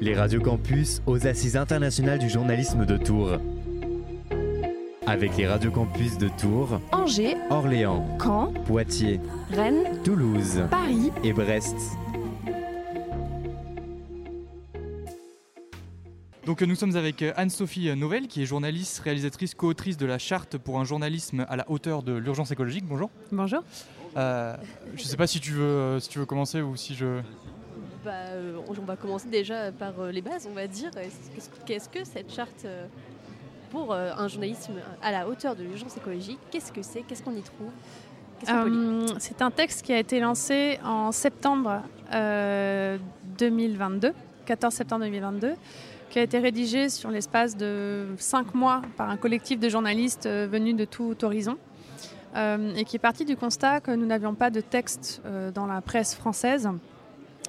Les radios campus aux assises internationales du journalisme de Tours. Avec les radios campus de Tours, Angers, Orléans, Caen, Poitiers, Rennes, Toulouse Paris. et Brest. Donc nous sommes avec euh, Anne-Sophie Novelle, qui est journaliste, réalisatrice, co-autrice de la charte pour un journalisme à la hauteur de l'urgence écologique. Bonjour. Bonjour. Euh, je ne sais pas si tu veux, euh, si tu veux commencer ou si je. Bah, euh, on va commencer déjà par euh, les bases, on va dire. Qu'est-ce- que cette charte euh, pour un journalisme à la hauteur de l'urgence écologique Qu'est-ce que c'est Qu'est-ce qu'on y trouve c'est un texte qui a été lancé en septembre euh, 2022, 14 septembre 2022, qui a été rédigé sur l'espace de cinq mois par un collectif de journalistes venus de tout horizon. et qui est parti du constat que nous n'avions pas de texte dans la presse française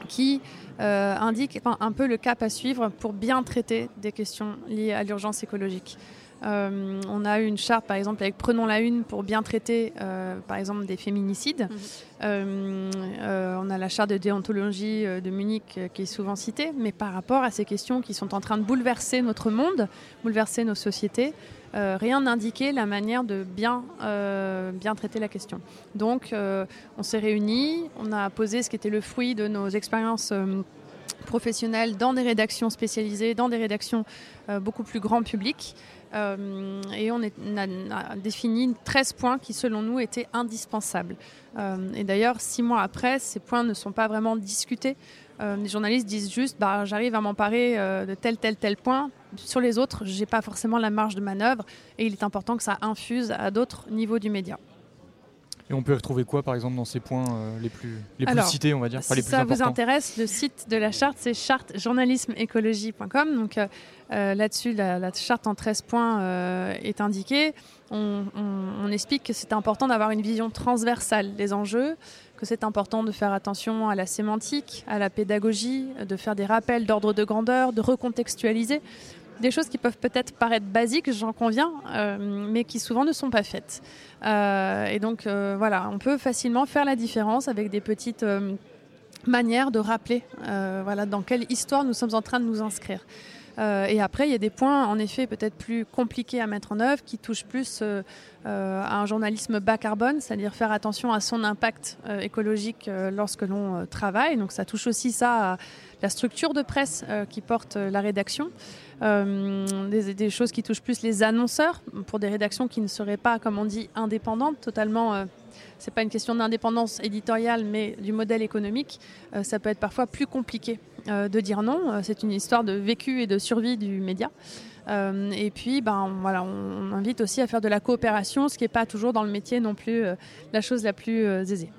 qui euh, indique enfin, un peu le cap à suivre pour bien traiter des questions liées à l'urgence écologique. Euh, on a eu une charte, par exemple, avec Prenons la Une pour bien traiter, euh, par exemple, des féminicides. Mhm. Euh, on a la charte de déontologie de Munich qui est souvent citée, mais par rapport à ces questions qui sont en train de bouleverser notre monde, bouleverser nos sociétés, euh, rien n'indiquait la manière de bien, euh, bien traiter la question. Donc, euh, on s'est réunis, on a posé ce qui était le fruit de nos expériences. professionnelles dans des rédactions spécialisées, dans des rédactions beaucoup plus grand public. Et on, a, défini 13 points qui, selon nous, étaient indispensables. Et d'ailleurs, six mois après, ces points ne sont pas vraiment discutés. Euh, les journalistes disent juste bah, j'arrive à m'emparer euh, de tel, tel, tel point. Sur les autres, je n'ai pas forcément la marge de manœuvre. Et il est important que ça infuse à d'autres niveaux du média. Et on peut retrouver quoi, par exemple, dans ces points euh, les plus, les plus Alors, cités, on va dire, enfin, si les plus ça vous intéresse, le site de la charte, c'est chartejournalismeécologie.com. Donc euh, là-dessus, la, la charte en 13 points euh, est indiquée. On, on- on explique que c'est important d'avoir une vision transversale des enjeux, que c'est important de faire attention à la sémantique, à la pédagogie, de faire des rappels d'ordre de grandeur, de recontextualiser. Des choses qui peuvent peut-être paraître basiques, j'en conviens, euh, mais qui souvent ne sont pas faites. Euh, et donc euh, voilà, on peut facilement faire la différence avec des petites manières de rappeler voilà, dans quelle histoire nous sommes en train de nous inscrire. Euh, et après, il y a des points, en effet, peut-être plus compliqués à mettre en œuvre, qui touchent plus euh, euh, à un journalisme bas carbone, c'est-à-dire faire attention à son impact écologique lorsque l'on travaille. Donc ça touche aussi ça à la structure de presse qui porte la rédaction. Des, choses qui touchent plus les annonceurs pour des rédactions qui ne seraient pas, comme on dit, indépendantes, totalement. c'est pas une question d'indépendance éditoriale, mais du modèle économique. Ça peut être parfois plus compliqué de dire non. Euh, c'est une histoire de vécu et de survie du média. Euh, et puis, ben, voilà, on, on invite aussi à faire de la coopération, ce qui n'est pas toujours dans le métier non plus euh, la chose la plus euh, aisée.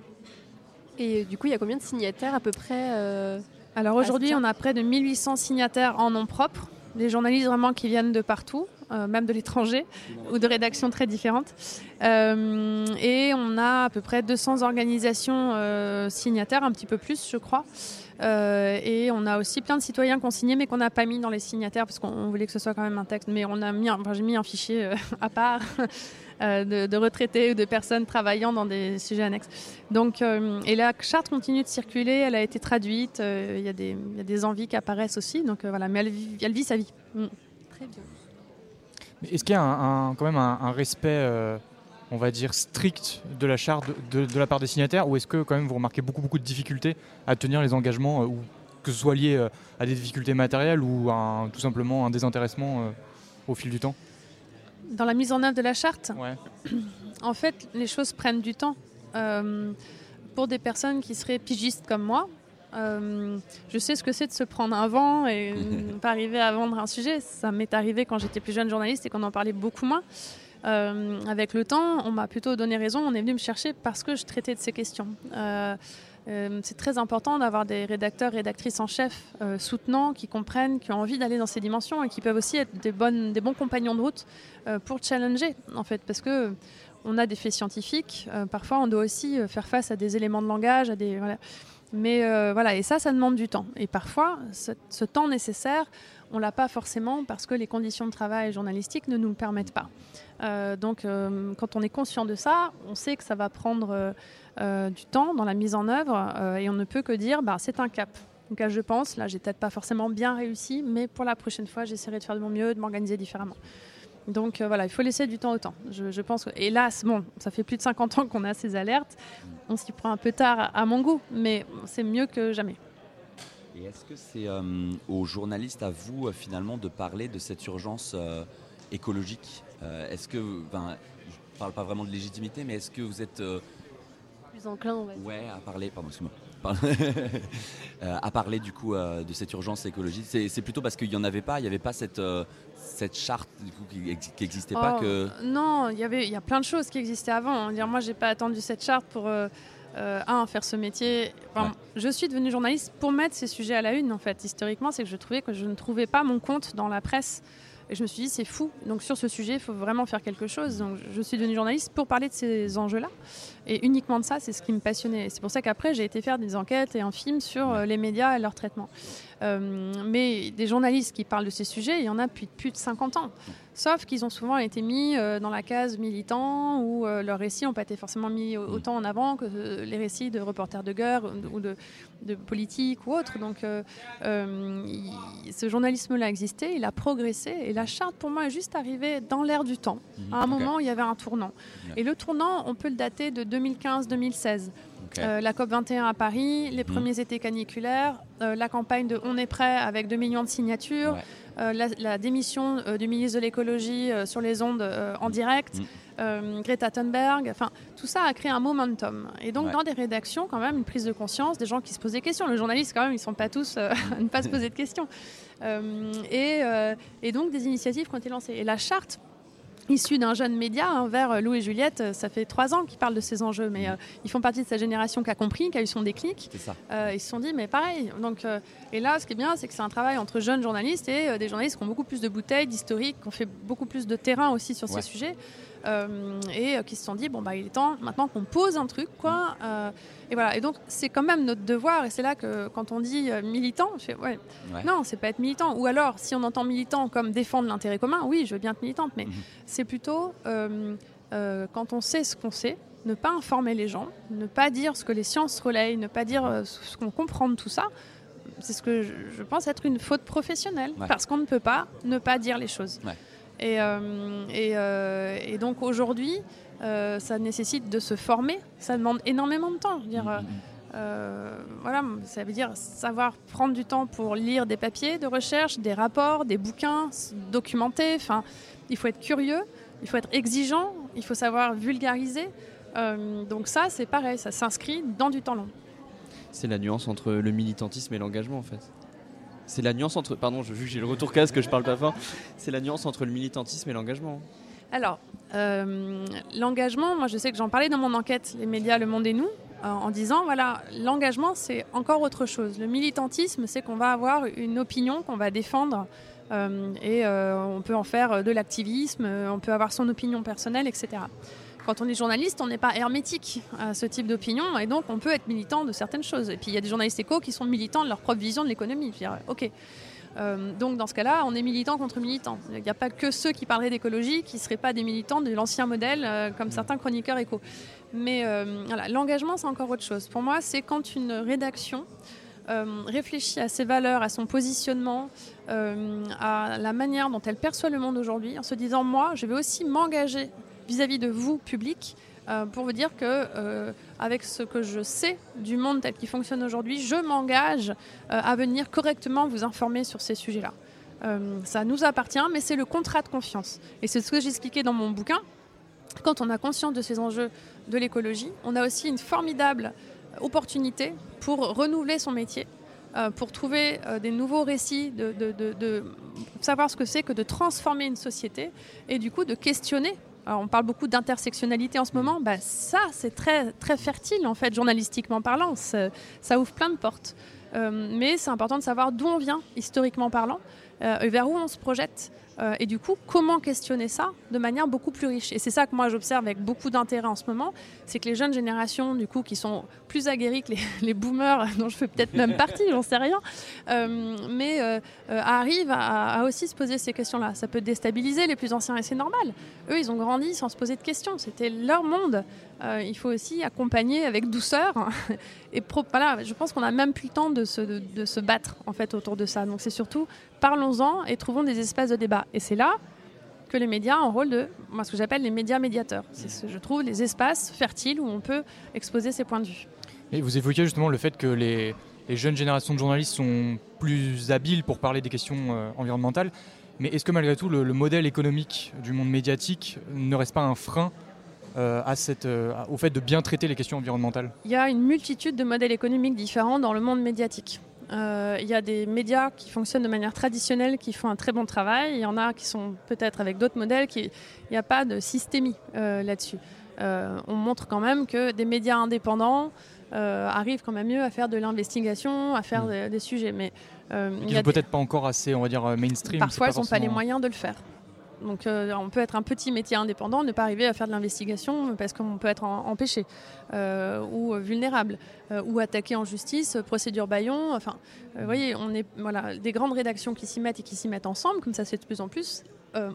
Et euh, du coup, il y a combien de signataires à peu près euh, Alors aujourd'hui, on a près de 1800 signataires en nom propre, des journalistes vraiment qui viennent de partout, euh, même de l'étranger ou de rédactions très différentes. Euh, et on a à peu près 200 organisations euh, signataires, un petit peu plus, je crois. Euh, et on a aussi plein de citoyens qui ont signé, mais qu'on n'a pas mis dans les signataires parce qu'on on voulait que ce soit quand même un texte. Mais on a mis, j'ai mis un fichier euh, à part euh, de, retraités ou de personnes travaillant dans des sujets annexes. Donc, et la charte continue de circuler, elle a été traduite, il y, a des- envies qui apparaissent aussi, donc voilà, mais elle, vit- sa vie. Mm. Très bien. Est-ce qu'il y a quand même un, respect, on va dire, strict de la charte de, de la part des signataires ou est-ce que quand même vous remarquez beaucoup, beaucoup de difficultés à tenir les engagements, euh, ou que ce soit lié euh, à des difficultés matérielles ou à un- tout simplement un désintéressement euh, au fil du temps? Dans la mise en œuvre de la charte, Ouais. en fait, les choses prennent du temps. Euh, pour des personnes qui seraient pigistes comme moi, euh, je sais ce que c'est de se prendre un vent et ne pas arriver à vendre un sujet. Ça m'est arrivé quand j'étais plus jeune journaliste et qu'on en parlait beaucoup moins. Euh, avec le temps, on m'a plutôt donné raison. On est venu me chercher parce que je traitais de ces questions. Euh, euh, c'est très important d'avoir des rédacteurs, rédactrices en chef soutenants, qui comprennent, qui ont envie d'aller dans ces dimensions et qui peuvent aussi être des, bons compagnons de route pour challenger, en fait, parce que on a des faits scientifiques. parfois, on doit aussi faire face à des éléments de langage, à des. Mais euh, voilà, et ça, ça demande du temps. Et parfois, ce, temps nécessaire, on l'a pas forcément parce que les conditions de travail journalistiques ne nous le permettent pas. Euh, donc, euh, quand on est conscient de ça, on sait que ça va prendre du temps dans la mise en œuvre et on ne peut que dire, bah, c'est un cap. Donc là, je pense, là, j'ai peut-être pas forcément bien réussi, mais pour la prochaine fois, j'essaierai de faire de mon mieux, de m'organiser différemment. Donc euh, voilà, il faut laisser du temps au temps. Je, pense que, hélas, bon, ça fait plus de 50 ans qu'on a ces alertes. On s'y prend un peu tard à, mon goût, mais c'est mieux que jamais. Et est-ce que c'est euh, aux journalistes, à vous, finalement, de parler de cette urgence écologique Est-ce que, ben, je parle pas vraiment de légitimité, mais est-ce que vous êtes plus enclin, on va dire. Ouais, à parler, pardon, excuse-moi. Euh, à parler du coup euh, de cette urgence écologique C'est plutôt parce qu'il n'y en avait pas, il n'y avait pas cette, euh, cette charte du coup, qui n'existait pas oh, que... Non, il y avait il y a plein de choses qui existaient avant. Dire, moi, j'ai pas attendu cette charte pour un faire ce métier. Je suis devenue journaliste pour mettre ces sujets à la une en fait. Historiquement, c'est que je trouvais que je ne trouvais pas mon compte dans la presse. Et je me suis dit, c'est fou. Donc sur ce sujet, il faut vraiment faire quelque chose. Donc je suis devenue journaliste pour parler de ces enjeux-là. Et uniquement de ça, c'est ce qui me passionnait. C'est pour ça qu'après, j'ai été faire des enquêtes et un film sur euh, les médias et leur traitement. Euh, mais des journalistes qui parlent de ces sujets, il y en a depuis plus de 50 ans. Sauf qu'ils ont souvent été mis euh, dans la case militant ou leurs récits n'ont pas été forcément mis autant en avant que les récits de reporters de guerre ou de, de politique ou autre. Donc ce journalisme-là existait, il a progressé et la charte pour moi est juste arrivée dans l'air du temps. Mhm. À un moment, il y avait un tournant. Et le tournant, on peut le dater de 2015-2016. Euh, la COP 21 à Paris, les mhm. premiers étés caniculaires, euh, la campagne de On est prêt avec 2 millions de signatures, euh, la, démission du ministre de l'écologie sur les ondes en direct, mhm. Greta Thunberg, enfin tout ça a créé un momentum. Et donc dans des rédactions quand même une prise de conscience, des gens qui se posent des questions. Les journalistes quand même ils sont pas tous à ne pas se poser de questions. Et, et, donc des initiatives qui ont été lancées. Et la charte issu d'un jeune média hein, vers euh, Lou et Juliette. Euh, ça fait trois ans qu'ils parlent de ces enjeux, mais mm. euh, ils font partie de cette génération qui a compris, qui a eu son déclic. Ça. ils se sont dit, mais pareil. Donc, et là, ce qui est bien, c'est que c'est un travail entre jeunes journalistes et des journalistes qui ont beaucoup plus de bouteilles, d'historique, qui ont fait beaucoup plus de terrain aussi sur ces sujets. Et qui se sont dit bon bah il est temps maintenant qu'on pose un truc quoi. Et voilà. Et donc c'est quand même notre devoir et c'est là que quand on dit militant, je fais, ouais, non c'est pas être militant. Ou alors si on entend militant comme défendre l'intérêt commun, oui je veux bien être militante, mais mhm. C'est plutôt quand on sait ce qu'on sait, ne pas informer les gens, ne pas dire ce que les sciences relayent, ne pas dire ce qu'on comprend de tout ça. C'est ce que je, pense être une faute professionnelle, parce qu'on ne peut pas ne pas dire les choses. Et, euh, euh, et, donc aujourd'hui, euh, ça nécessite de se former, ça demande énormément de temps. Dire, voilà, ça veut dire savoir prendre du temps pour lire des papiers de recherche, des rapports, des bouquins, documenter. Enfin, il faut être curieux, il faut être exigeant, il faut savoir vulgariser. donc ça, c'est pareil, ça s'inscrit dans du temps long. C'est la nuance entre le militantisme et l'engagement en fait. C'est la nuance entre. Pardon, vu que j'ai le retour casque, que je parle pas fort. C'est la nuance entre le militantisme et l'engagement. Alors, euh, l'engagement, moi je sais que j'en parlais dans mon enquête, les médias, le monde et nous, euh, en disant voilà, l'engagement c'est encore autre chose. Le militantisme, c'est qu'on va avoir une opinion qu'on va défendre euh, et on peut en faire de l'activisme, on peut avoir son opinion personnelle, etc quand on est journaliste, on n'est pas hermétique à ce type d'opinion et donc on peut être militant de certaines choses. Et puis il y a des journalistes éco qui sont militants de leur propre vision de l'économie. Ok. Euh, donc dans ce cas-là, on est militant contre militant. Il n'y a pas que ceux qui parleraient d'écologie qui ne seraient pas des militants de l'ancien modèle, euh, comme certains chroniqueurs éco. Mais euh, voilà, l'engagement, c'est encore autre chose. Pour moi, c'est quand une rédaction réfléchit à ses valeurs, à son positionnement, à la manière dont elle perçoit le monde aujourd'hui, en se disant, moi, je vais aussi m'engager vis-à-vis de vous, public, euh, pour vous dire que euh, avec ce que je sais du monde tel qu'il fonctionne aujourd'hui, je m'engage euh, à venir correctement vous informer sur ces sujets-là. ça nous appartient, mais c'est le contrat de confiance. Et c'est ce que j'ai expliqué dans mon bouquin. Quand on a conscience de ces enjeux de l'écologie, on a aussi une formidable opportunité pour renouveler son métier, pour trouver des nouveaux récits, de, savoir ce que c'est que de transformer une société et du coup de questionner on parle beaucoup d'intersectionnalité en ce moment. Bah, ça, c'est très, très fertile, en fait, journalistiquement parlant. Ça ouvre plein de portes. Euh, mais c'est important de savoir d'où on vient, historiquement parlant, euh, et vers où on se projette. Euh, et du coup, comment questionner ça de manière beaucoup plus riche? Et c'est ça que moi j'observe avec beaucoup d'intérêt en ce moment, c'est que les jeunes générations, du coup, qui sont plus aguerries que les, boomers, dont je fais peut-être même partie, j'en sais rien, euh, mais euh, arrivent à, aussi se poser ces questions-là. Ça peut déstabiliser les plus anciens et c'est normal. Eux, ils ont grandi sans se poser de questions. C'était leur monde. Il faut aussi accompagner avec douceur. et voilà, je pense qu'on n'a même plus le temps de se, de se battre en fait autour de ça. Donc c'est surtout parlons-en et trouvons des espaces de débat. Et c'est là que les médias ont un rôle de, moi, ce que j'appelle les médias médiateurs. C'est, ce, je trouve, les espaces fertiles où on peut exposer ses points de vue. Et vous évoquiez justement le fait que les, jeunes générations de journalistes sont plus habiles pour parler des questions euh, environnementales. Mais est-ce que malgré tout, le, modèle économique du monde médiatique ne reste pas un frein euh, à cette, euh, au fait de bien traiter les questions environnementales Il y a une multitude de modèles économiques différents dans le monde médiatique. Euh, il y a des médias qui fonctionnent de manière traditionnelle, qui font un très bon travail. Il y en a qui sont peut-être avec d'autres modèles, qui... il n'y a pas de systémie là-dessus. On montre quand même que des médias indépendants arrivent quand même mieux à faire de l'investigation, à faire mmh. des, sujets. Mais ils sont peut-être pas encore assez, on va dire, mainstream. Parfois, ils n'ont pas les moyens de le faire. Donc euh, on peut être un petit métier indépendant, ne pas arriver à faire de l'investigation parce qu'on peut être empêché euh, ou vulnérable euh, ou attaqué en justice, procédure Bayon. Enfin, vous voyez, on est voilà des grandes rédactions qui s'y mettent et qui s'y mettent ensemble, comme ça se fait de plus en plus,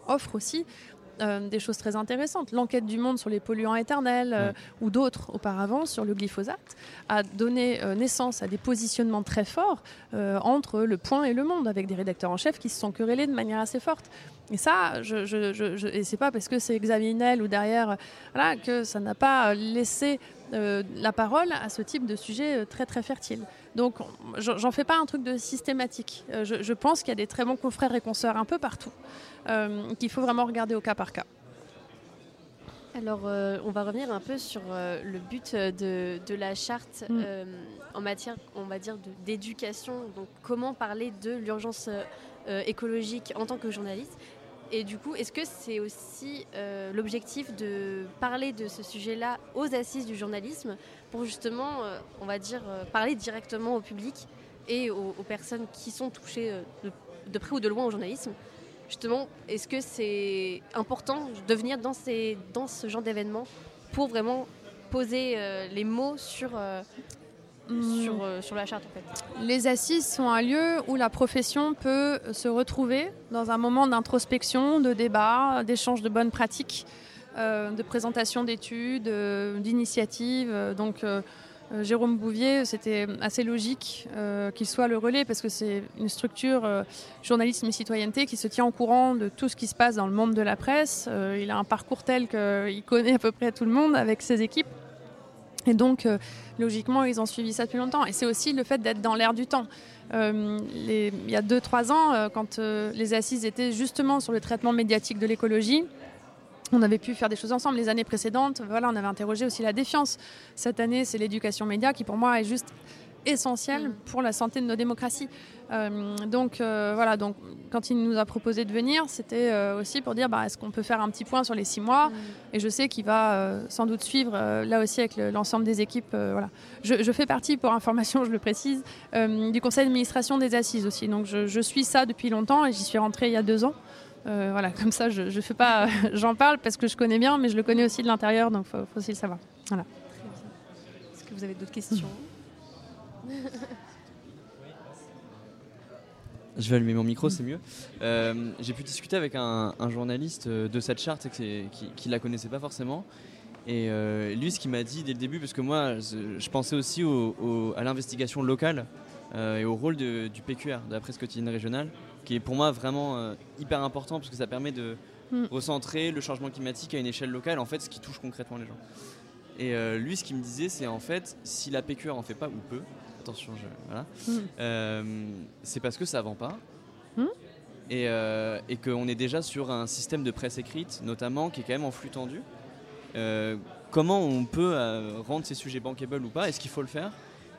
offrent aussi euh, des choses très intéressantes. L'enquête du monde sur les polluants éternels euh, ou d'autres auparavant sur le glyphosate a donné euh, naissance à des positionnements très forts entre le point et le monde, avec des rédacteurs en chef qui se sont querellés de manière assez forte. Et ça, je, je, et c'est pas parce que c'est Xavier ou derrière voilà, que ça n'a pas laissé la parole à ce type de sujet très très fertile. Donc j'en fais pas un truc de systématique. je, pense qu'il y a des très bons confrères et consoeurs un peu partout. Euh, qu'il faut vraiment regarder au cas par cas. Alors, euh, on va revenir un peu sur euh, le but de, de la charte mm. en matière, on va dire, d'éducation. Donc, comment parler de l'urgence écologique en tant que journaliste Et du coup, est-ce que c'est aussi l'objectif de parler de ce sujet-là aux assises du journalisme pour justement, on va dire, parler directement au public et aux, personnes qui sont touchées de, près ou de loin au journalisme? Justement, est-ce que c'est important de venir dans, ces, dans ce genre d'événement pour vraiment poser euh, les mots sur, euh. Sur, euh, sur, la charte en fait Les assises sont un lieu où la profession peut se retrouver dans un moment d'introspection, de débat, d'échange de bonnes pratiques, de présentation d'études, d'initiatives. donc euh, Jérôme Bouvier, c'était assez logique euh, qu'il soit le relais parce que c'est une structure euh, journalisme et citoyenneté qui se tient au courant de tout ce qui se passe dans le monde de la presse. il a un parcours tel qu'il connaît à peu près tout le monde avec ses équipes. Et donc, logiquement, ils ont suivi ça depuis longtemps. Et c'est aussi le fait d'être dans l'air du temps. il y a 2-3 ans, quand les assises étaient justement sur le traitement médiatique de l'écologie, on avait pu faire des choses ensemble. Les années précédentes, voilà, on avait interrogé aussi la défiance. Cette année, c'est l'éducation média qui, pour moi, est juste essentielle mm. pour la santé de nos démocraties. Euh, donc euh, voilà, donc quand il nous a proposé de venir, c'était euh, aussi pour dire bah, est-ce qu'on peut faire un petit point sur les six mois mm. Et je sais qu'il va sans doute suivre là aussi avec l'ensemble des équipes. voilà. Je, fais partie, pour information, je le précise, du conseil d'administration des assises aussi. Donc je, je, suis ça depuis longtemps et j'y suis rentrée il y a deux ans. Voilà, comme ça, je, je fais pas, j'en parle parce que je connais bien, mais je le connais aussi de l'intérieur, donc faut, faut aussi le savoir. Voilà. Est-ce que vous avez d'autres questions? Je vais allumer mon micro, c'est mieux. Euh, j'ai pu discuter avec un, journaliste euh, de cette charte qui, qui la connaissait pas forcément. Et lui, ce qu'il m'a dit dès le début, parce que moi, je, pensais aussi à l'investigation locale et au rôle du PQR, de la presse quotidienne régionale qui est pour moi vraiment euh, hyper important parce que ça permet de mm. recentrer le changement climatique à une échelle locale, en fait, ce qui touche concrètement les gens. Et euh, lui, ce qu'il me disait, c'est en fait, si la PQR en fait pas ou peu, attention, je, voilà, mm. euh, c'est parce que ça vend pas. Mm. Et, et qu'on est déjà sur un système de presse écrite, notamment, qui est quand même en flux tendu. comment on peut rendre ces sujets bankable ou pas? Est-ce qu'il faut le faire?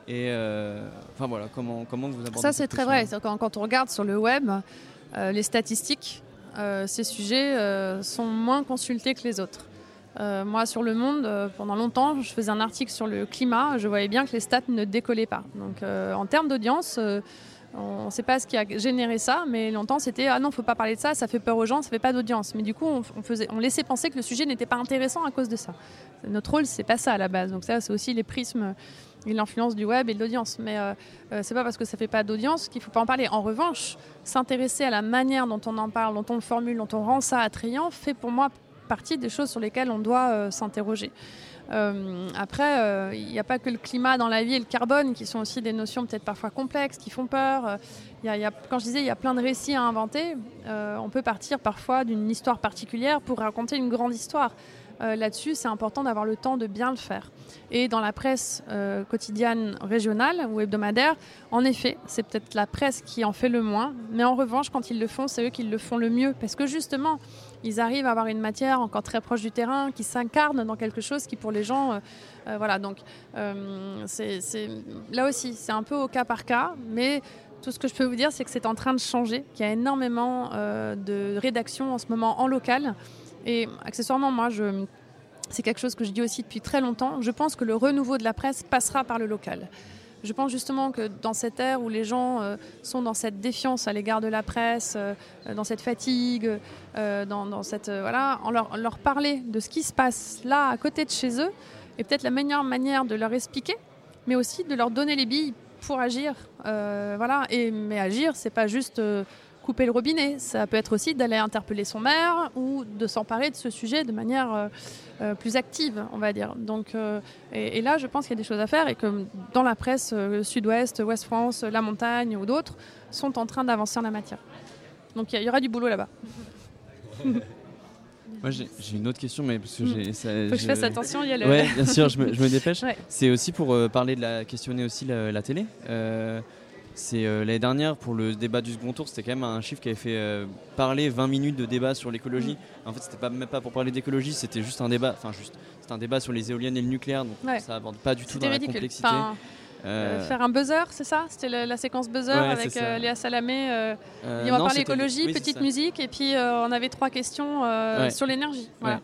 Et euh, enfin voilà, comment, comment vous abordez Ça, c'est très vrai. Quand, quand, on regarde sur le web, euh, les statistiques, euh, ces sujets sont moins consultés que les autres. Moi, sur Le Monde, pendant longtemps, je faisais un article sur le climat. Je voyais bien que les stats ne décollaient pas. Donc, en termes d'audience, On ne sait pas ce qui a généré ça, mais longtemps c'était ah non, faut pas parler de ça, ça fait peur aux gens, ça fait pas d'audience. Mais du coup, on, laissait penser que le sujet n'était pas intéressant à cause de ça. Notre rôle, c'est pas ça à la base. Donc ça, c'est aussi les prismes et l'influence du web et de l'audience. Mais euh, euh, c'est pas parce que ça fait pas d'audience qu'il faut pas en parler. En revanche, s'intéresser à la manière dont on en parle, dont on le formule, dont on rend ça attrayant, fait pour moi partie des choses sur lesquelles on doit euh, s'interroger. Euh, après, euh, il n'y a pas que le climat dans la vie et le carbone qui sont aussi des notions peut-être parfois complexes, qui font peur. Y a, quand je disais il y a plein de récits à inventer, on peut partir parfois d'une histoire particulière pour raconter une grande histoire. Là-dessus, c'est important d'avoir le temps de bien le faire. Et dans la presse quotidienne régionale ou hebdomadaire, en effet, c'est peut-être la presse qui en fait le moins. Mais en revanche, quand ils le font, c'est eux qui le font le mieux. Parce que justement, ils arrivent à avoir une matière encore très proche du terrain, qui s'incarne dans quelque chose qui pour les gens, euh, euh, voilà. Donc euh, c'est là aussi, c'est un peu au cas par cas, mais tout ce que je peux vous dire, c'est que c'est en train de changer, qu'il y a énormément de rédactions en ce moment en local, et accessoirement, moi, c'est quelque chose que je dis aussi depuis très longtemps. Je pense que le renouveau de la presse passera par le local. Je pense justement que dans cette ère où les gens euh, sont dans cette défiance à l'égard de la presse, euh, dans cette fatigue, euh, dans, cette voilà, en leur, leur, parler de ce qui se passe là à côté de chez eux est peut-être la meilleure manière de leur expliquer, mais aussi de leur donner les billes pour agir. voilà. Et mais agir, c'est pas juste couper le robinet. Ça peut être aussi d'aller interpeller son maire ou de s'emparer de ce sujet de manière euh, euh, plus active, on va dire. Donc, euh, et, là, je pense qu'il y a des choses à faire et que dans la presse Sud-Ouest, Ouest-France, La Montagne ou d'autres sont en train d'avancer en la matière. Donc il y, aura du boulot là-bas. Moi, j'ai une autre question, mais parce que j'ai. Faut que je fasse attention, il y a le. Ouais, bien sûr, je me, je me dépêche. C'est aussi pour parler de la questionner aussi la, la télé. C'est euh, l'année dernière pour le débat du second tour, c'était quand même un chiffre qui avait fait euh, parler 20 minutes de débat sur l'écologie. Mm. En fait, c'était pas même pas pour parler d'écologie, c'était juste un débat, enfin juste, c'était un débat sur les éoliennes et le nucléaire, donc ça aborde pas du tout dans la complexité. Euh, faire un buzzer, c'est ça? C'était la, séquence buzzer avec Léa Salamé. on va parler écologie, petite musique, et puis on avait trois questions sur l'énergie. Voilà.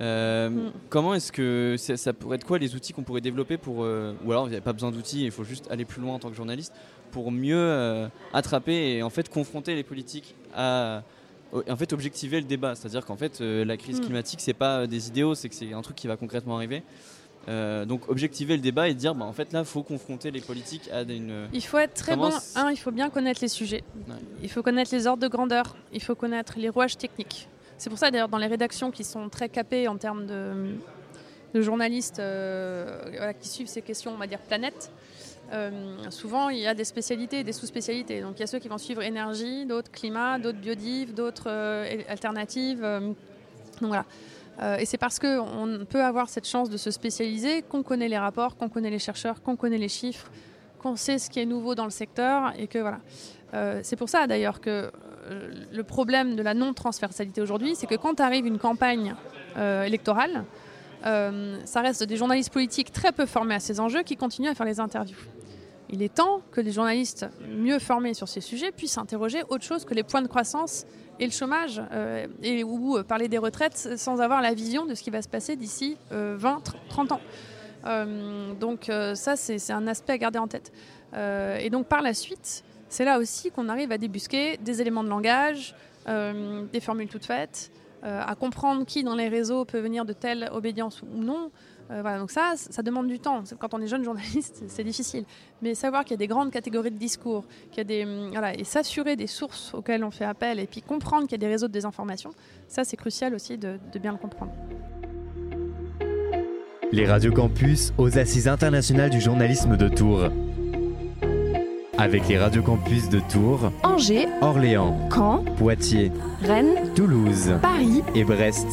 Mm. Comment est-ce que ça, pourrait être quoi les outils qu'on pourrait développer pour ou alors il n'y a pas besoin d'outils, il faut juste aller plus loin en tant que journaliste pour mieux euh, attraper et en fait confronter les politiques à en fait objectiver le débat. C'est-à-dire qu'en fait euh, la crise mm. climatique c'est pas des idéaux, c'est que c'est un truc qui va concrètement arriver. Euh, donc objectiver le débat et dire bah, en fait là il faut confronter les politiques à une. Il faut être très bon. Un, il faut bien connaître les sujets. Il faut connaître les ordres de grandeur. Il faut connaître les rouages techniques. C'est pour ça d'ailleurs dans les rédactions qui sont très capées en termes de, de journalistes qui suivent ces questions, on va dire planète, euh, souvent il y a des spécialités des sous-spécialités. Donc il y a ceux qui vont suivre énergie, d'autres climat, d'autres biodiv, d'autres euh, alternatives. Euh, donc voilà. et c'est parce qu'on peut avoir cette chance de se spécialiser qu'on connaît les rapports, qu'on connaît les chercheurs, qu'on connaît les chiffres, qu'on sait ce qui est nouveau dans le secteur et que voilà. c'est pour ça d'ailleurs que le problème de la non-transversalité aujourd'hui, c'est que quand arrive une campagne électorale, ça reste des journalistes politiques très peu formés à ces enjeux qui continuent à faire les interviews. Il est temps que les journalistes mieux formés sur ces sujets puissent interroger autre chose que les points de croissance et le chômage, euh, et, ou euh, parler des retraites sans avoir la vision de ce qui va se passer d'ici 20, euh, 30 ans. donc ça, c'est un aspect à garder en tête. et donc par la suite, c'est là aussi qu'on arrive à débusquer des éléments de langage, des formules toutes faites, à comprendre qui dans les réseaux peut venir de telle obédience ou non. Euh, voilà, donc ça, ça demande du temps. Quand on est jeune journaliste, c'est difficile. Mais savoir qu'il y a des grandes catégories de discours, qu'il y a des, hum, voilà, et s'assurer des sources auxquelles on fait appel, et puis comprendre qu'il y a des réseaux de désinformation, ça c'est crucial aussi de, de bien le comprendre. Les radios campus aux Assises internationales du journalisme de Tours. Avec les radios campus de Tours, Angers, Orléans, Caen, Poitiers, Rennes, Toulouse, Paris et Brest.